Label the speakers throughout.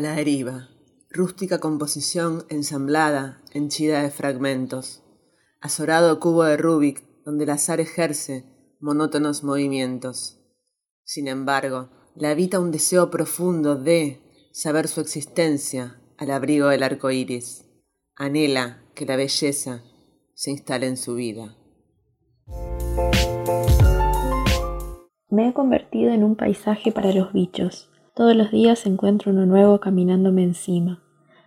Speaker 1: la deriva, rústica composición ensamblada, henchida de fragmentos, azorado cubo de Rubik donde el azar ejerce monótonos movimientos. Sin embargo, la habita un deseo profundo de saber su existencia al abrigo del arco iris. Anhela que la belleza se instale en su vida.
Speaker 2: Me he convertido en un paisaje para los bichos. Todos los días encuentro uno nuevo caminándome encima.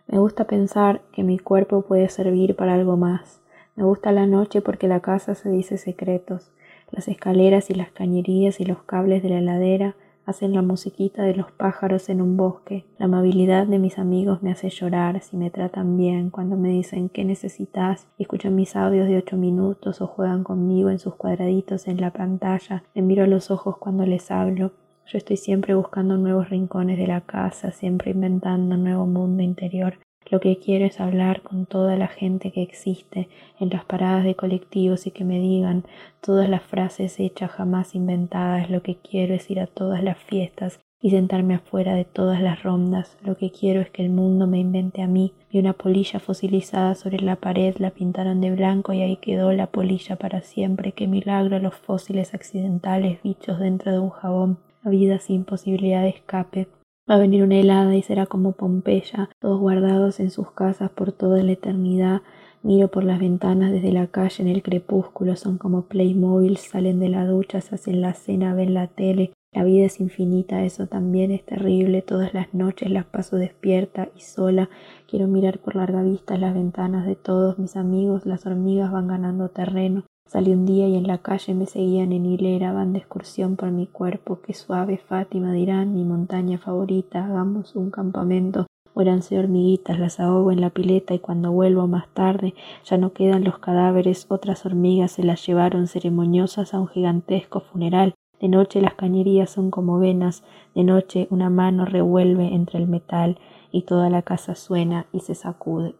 Speaker 2: Me gusta pensar que mi cuerpo puede servir para algo más. Me gusta la noche porque la casa se dice secretos. Las escaleras y las cañerías y los cables de la heladera hacen la musiquita de los pájaros en un bosque. La amabilidad de mis amigos me hace llorar si me tratan bien, cuando me dicen qué necesitas, escuchan mis audios de ocho minutos o juegan conmigo en sus cuadraditos en la pantalla. Me miro los ojos cuando les hablo. Yo estoy siempre buscando nuevos rincones de la casa, siempre inventando un nuevo mundo interior. Lo que quiero es hablar con toda la gente que existe en las paradas de colectivos y que me digan todas las frases hechas jamás inventadas. Lo que quiero es ir a todas las fiestas y sentarme afuera de todas las rondas. Lo que quiero es que el mundo me invente a mí. Vi una polilla fosilizada sobre la pared, la pintaron de blanco y ahí quedó la polilla para siempre. Qué milagro los fósiles accidentales, bichos dentro de un jabón. Vida sin posibilidad de escape. Va a venir una helada y será como Pompeya, todos guardados en sus casas por toda la eternidad. Miro por las ventanas desde la calle en el crepúsculo, son como Playmobil, salen de la ducha, se hacen la cena, ven la tele. La vida es infinita, eso también es terrible. Todas las noches las paso despierta y sola. Quiero mirar por larga vista las ventanas de todos mis amigos. Las hormigas van ganando terreno. Salí un día y en la calle me seguían en hilera, van de excursión por mi cuerpo, qué suave Fátima dirán, mi montaña favorita, hagamos un campamento, muéranse hormiguitas, las ahogo en la pileta y cuando vuelvo más tarde ya no quedan los cadáveres, otras hormigas se las llevaron ceremoniosas a un gigantesco funeral. De noche las cañerías son como venas, de noche una mano revuelve entre el metal y toda la casa suena y se sacude.